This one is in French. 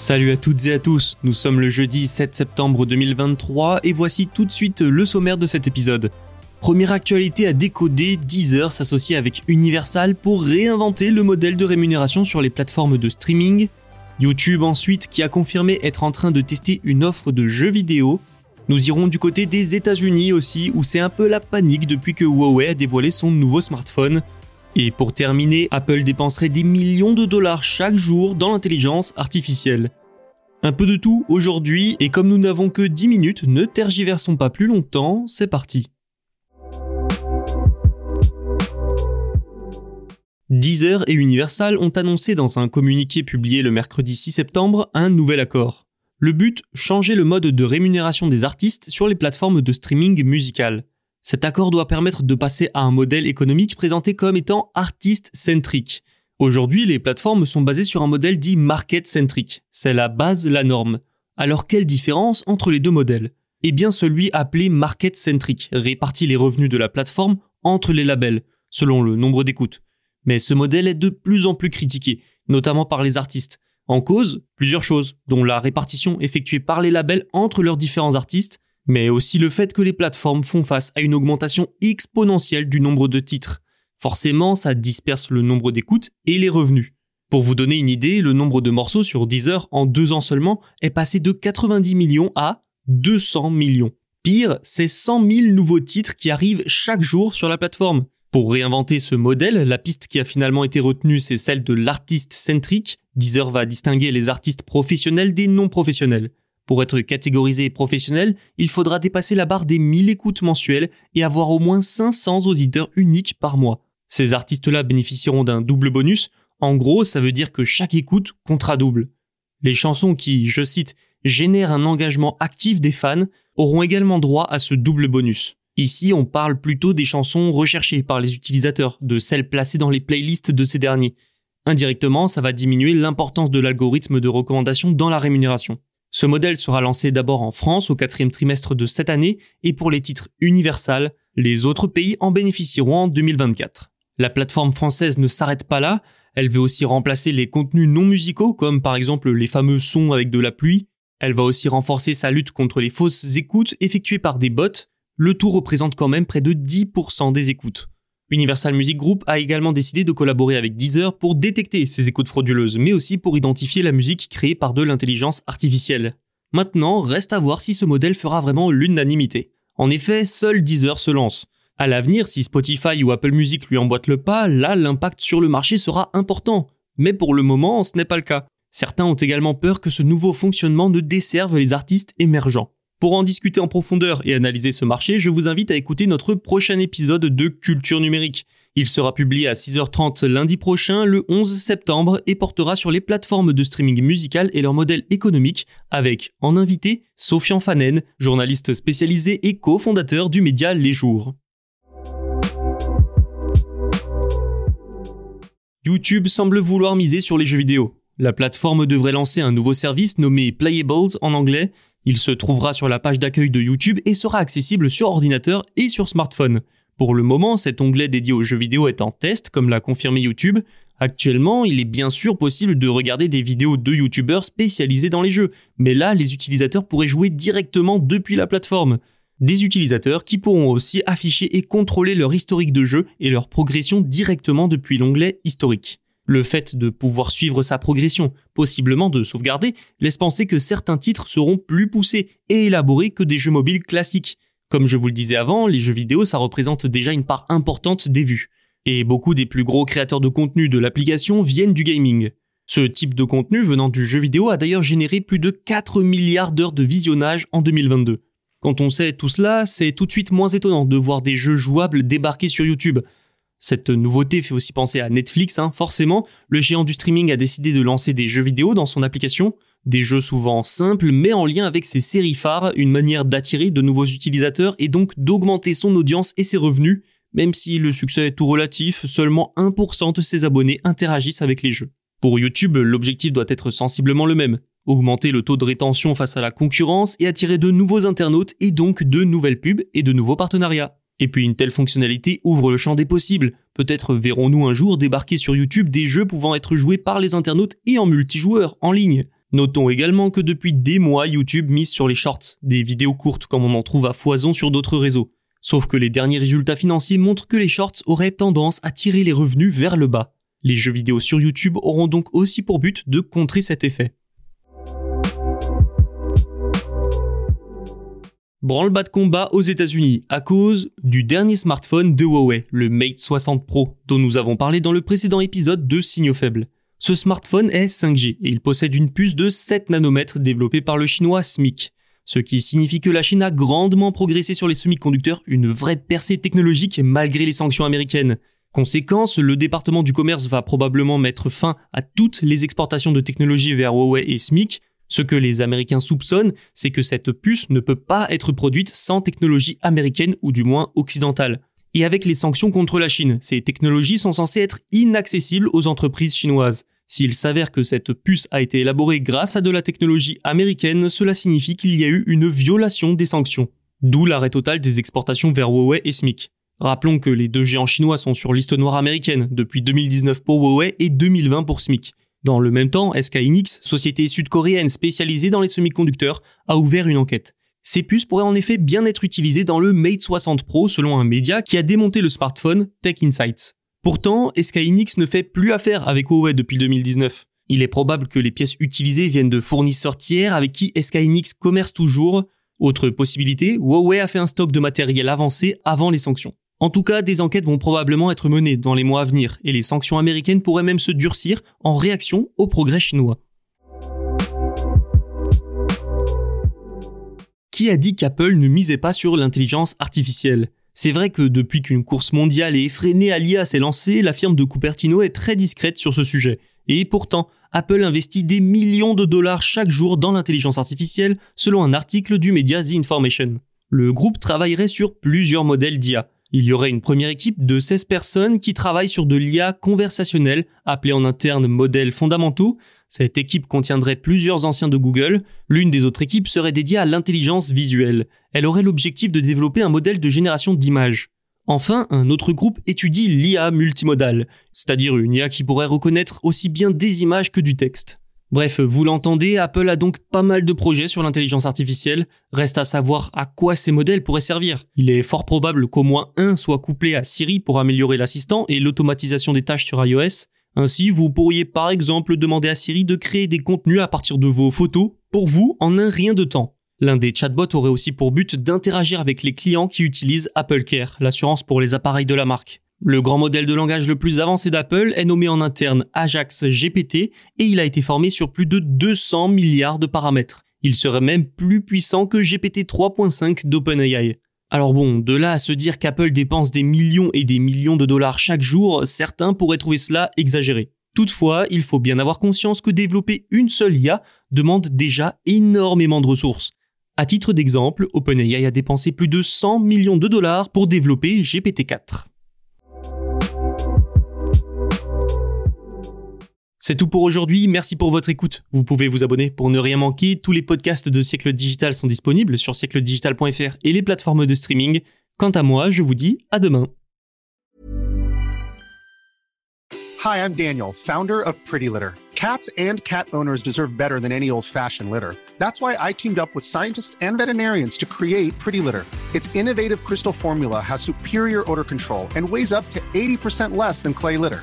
Salut à toutes et à tous, nous sommes le jeudi 7 septembre 2023 et voici tout de suite le sommaire de cet épisode. Première actualité à décoder, Deezer s'associe avec Universal pour réinventer le modèle de rémunération sur les plateformes de streaming. YouTube ensuite qui a confirmé être en train de tester une offre de jeux vidéo. Nous irons du côté des États-Unis aussi où c'est un peu la panique depuis que Huawei a dévoilé son nouveau smartphone. Et pour terminer, Apple dépenserait des millions de dollars chaque jour dans l'intelligence artificielle. Un peu de tout aujourd'hui, et comme nous n'avons que 10 minutes, ne tergiversons pas plus longtemps, c'est parti. Deezer et Universal ont annoncé dans un communiqué publié le mercredi 6 septembre un nouvel accord. Le but, changer le mode de rémunération des artistes sur les plateformes de streaming musical. Cet accord doit permettre de passer à un modèle économique présenté comme étant artiste-centrique. Aujourd'hui, les plateformes sont basées sur un modèle dit market-centric. C'est la base, la norme. Alors quelle différence entre les deux modèles? Eh bien celui appelé market-centric répartit les revenus de la plateforme entre les labels, selon le nombre d'écoutes. Mais ce modèle est de plus en plus critiqué, notamment par les artistes. En cause, plusieurs choses, dont la répartition effectuée par les labels entre leurs différents artistes, mais aussi le fait que les plateformes font face à une augmentation exponentielle du nombre de titres. Forcément, ça disperse le nombre d'écoutes et les revenus. Pour vous donner une idée, le nombre de morceaux sur Deezer en deux ans seulement est passé de 90 millions à 200 millions. Pire, c'est 100 000 nouveaux titres qui arrivent chaque jour sur la plateforme. Pour réinventer ce modèle, la piste qui a finalement été retenue, c'est celle de l'artiste centrique. Deezer va distinguer les artistes professionnels des non professionnels. Pour être catégorisé professionnel, il faudra dépasser la barre des 1000 écoutes mensuelles et avoir au moins 500 auditeurs uniques par mois. Ces artistes-là bénéficieront d'un double bonus. En gros, ça veut dire que chaque écoute comptera double. Les chansons qui, je cite, génèrent un engagement actif des fans auront également droit à ce double bonus. Ici, on parle plutôt des chansons recherchées par les utilisateurs, de celles placées dans les playlists de ces derniers. Indirectement, ça va diminuer l'importance de l'algorithme de recommandation dans la rémunération. Ce modèle sera lancé d'abord en France au quatrième trimestre de cette année et pour les titres Universal, les autres pays en bénéficieront en 2024. La plateforme française ne s'arrête pas là, elle veut aussi remplacer les contenus non musicaux comme par exemple les fameux sons avec de la pluie. Elle va aussi renforcer sa lutte contre les fausses écoutes effectuées par des bots. Le tout représente quand même près de 10% des écoutes. Universal Music Group a également décidé de collaborer avec Deezer pour détecter ces écoutes frauduleuses, mais aussi pour identifier la musique créée par de l'intelligence artificielle. Maintenant, reste à voir si ce modèle fera vraiment l'unanimité. En effet, seul Deezer se lance. À l'avenir, si Spotify ou Apple Music lui emboîtent le pas, là, l'impact sur le marché sera important. Mais pour le moment, ce n'est pas le cas. Certains ont également peur que ce nouveau fonctionnement ne desserve les artistes émergents. Pour en discuter en profondeur et analyser ce marché, je vous invite à écouter notre prochain épisode de Culture numérique. Il sera publié à 6h30 lundi prochain, le 11 septembre, et portera sur les plateformes de streaming musical et leur modèle économique, avec en invité Sofian Fanen, journaliste spécialisé et cofondateur du média Les Jours. YouTube semble vouloir miser sur les jeux vidéo. La plateforme devrait lancer un nouveau service nommé Playables en anglais, il se trouvera sur la page d'accueil de YouTube et sera accessible sur ordinateur et sur smartphone. Pour le moment, cet onglet dédié aux jeux vidéo est en test, comme l'a confirmé YouTube. Actuellement, il est bien sûr possible de regarder des vidéos de YouTubeurs spécialisés dans les jeux, mais là, les utilisateurs pourraient jouer directement depuis la plateforme. Des utilisateurs qui pourront aussi afficher et contrôler leur historique de jeu et leur progression directement depuis l'onglet historique. Le fait de pouvoir suivre sa progression, possiblement de sauvegarder, laisse penser que certains titres seront plus poussés et élaborés que des jeux mobiles classiques. Comme je vous le disais avant, les jeux vidéo ça représente déjà une part importante des vues. Et beaucoup des plus gros créateurs de contenu de l'application viennent du gaming. Ce type de contenu venant du jeu vidéo a d'ailleurs généré plus de 4 milliards d'heures de visionnage en 2022. Quand on sait tout cela, c'est tout de suite moins étonnant de voir des jeux jouables débarquer sur YouTube. Cette nouveauté fait aussi penser à Netflix, hein. forcément, le géant du streaming a décidé de lancer des jeux vidéo dans son application, des jeux souvent simples mais en lien avec ses séries phares, une manière d'attirer de nouveaux utilisateurs et donc d'augmenter son audience et ses revenus, même si le succès est tout relatif, seulement 1% de ses abonnés interagissent avec les jeux. Pour YouTube, l'objectif doit être sensiblement le même. Augmenter le taux de rétention face à la concurrence et attirer de nouveaux internautes et donc de nouvelles pubs et de nouveaux partenariats. Et puis une telle fonctionnalité ouvre le champ des possibles. Peut-être verrons-nous un jour débarquer sur YouTube des jeux pouvant être joués par les internautes et en multijoueur, en ligne. Notons également que depuis des mois, YouTube mise sur les shorts, des vidéos courtes comme on en trouve à foison sur d'autres réseaux. Sauf que les derniers résultats financiers montrent que les shorts auraient tendance à tirer les revenus vers le bas. Les jeux vidéo sur YouTube auront donc aussi pour but de contrer cet effet. Branle-bas de combat aux États-Unis à cause du dernier smartphone de Huawei, le Mate 60 Pro, dont nous avons parlé dans le précédent épisode de Signaux Faibles. Ce smartphone est 5G et il possède une puce de 7 nanomètres développée par le chinois SMIC, ce qui signifie que la Chine a grandement progressé sur les semi-conducteurs, une vraie percée technologique malgré les sanctions américaines. Conséquence, le département du commerce va probablement mettre fin à toutes les exportations de technologies vers Huawei et SMIC. Ce que les Américains soupçonnent, c'est que cette puce ne peut pas être produite sans technologie américaine ou du moins occidentale. Et avec les sanctions contre la Chine, ces technologies sont censées être inaccessibles aux entreprises chinoises. S'il s'avère que cette puce a été élaborée grâce à de la technologie américaine, cela signifie qu'il y a eu une violation des sanctions. D'où l'arrêt total des exportations vers Huawei et SMIC. Rappelons que les deux géants chinois sont sur liste noire américaine depuis 2019 pour Huawei et 2020 pour SMIC. Dans le même temps, SK Hynix, société sud-coréenne spécialisée dans les semi-conducteurs, a ouvert une enquête. Ces puces pourraient en effet bien être utilisées dans le Mate 60 Pro selon un média qui a démonté le smartphone Tech Insights. Pourtant, SK Hynix ne fait plus affaire avec Huawei depuis 2019. Il est probable que les pièces utilisées viennent de fournisseurs tiers avec qui SK Hynix commerce toujours. Autre possibilité, Huawei a fait un stock de matériel avancé avant les sanctions. En tout cas, des enquêtes vont probablement être menées dans les mois à venir, et les sanctions américaines pourraient même se durcir en réaction au progrès chinois. Qui a dit qu'Apple ne misait pas sur l'intelligence artificielle? C'est vrai que depuis qu'une course mondiale et effrénée à l'IA s'est lancée, la firme de Cupertino est très discrète sur ce sujet. Et pourtant, Apple investit des millions de dollars chaque jour dans l'intelligence artificielle, selon un article du média The Information. Le groupe travaillerait sur plusieurs modèles d'IA. Il y aurait une première équipe de 16 personnes qui travaillent sur de l'IA conversationnelle, appelée en interne modèles fondamentaux. Cette équipe contiendrait plusieurs anciens de Google. L'une des autres équipes serait dédiée à l'intelligence visuelle. Elle aurait l'objectif de développer un modèle de génération d'images. Enfin, un autre groupe étudie l'IA multimodale, c'est-à-dire une IA qui pourrait reconnaître aussi bien des images que du texte. Bref, vous l'entendez, Apple a donc pas mal de projets sur l'intelligence artificielle. Reste à savoir à quoi ces modèles pourraient servir. Il est fort probable qu'au moins un soit couplé à Siri pour améliorer l'assistant et l'automatisation des tâches sur iOS. Ainsi, vous pourriez par exemple demander à Siri de créer des contenus à partir de vos photos pour vous en un rien de temps. L'un des chatbots aurait aussi pour but d'interagir avec les clients qui utilisent Apple Care, l'assurance pour les appareils de la marque. Le grand modèle de langage le plus avancé d'Apple est nommé en interne Ajax GPT et il a été formé sur plus de 200 milliards de paramètres. Il serait même plus puissant que GPT 3.5 d'OpenAI. Alors bon, de là à se dire qu'Apple dépense des millions et des millions de dollars chaque jour, certains pourraient trouver cela exagéré. Toutefois, il faut bien avoir conscience que développer une seule IA demande déjà énormément de ressources. À titre d'exemple, OpenAI a dépensé plus de 100 millions de dollars pour développer GPT-4. C'est tout pour aujourd'hui, merci pour votre écoute. Vous pouvez vous abonner pour ne rien manquer. Tous les podcasts de Siècle Digital sont disponibles sur siècledigital.fr et les plateformes de streaming. Quant à moi, je vous dis à demain. Hi, I'm Daniel, founder of Pretty Litter. Cats and cat owners deserve better than any old fashioned litter. That's why I teamed up with scientists and veterinarians to create Pretty Litter. Its innovative crystal formula has superior odor control and weighs up to 80% less than clay litter.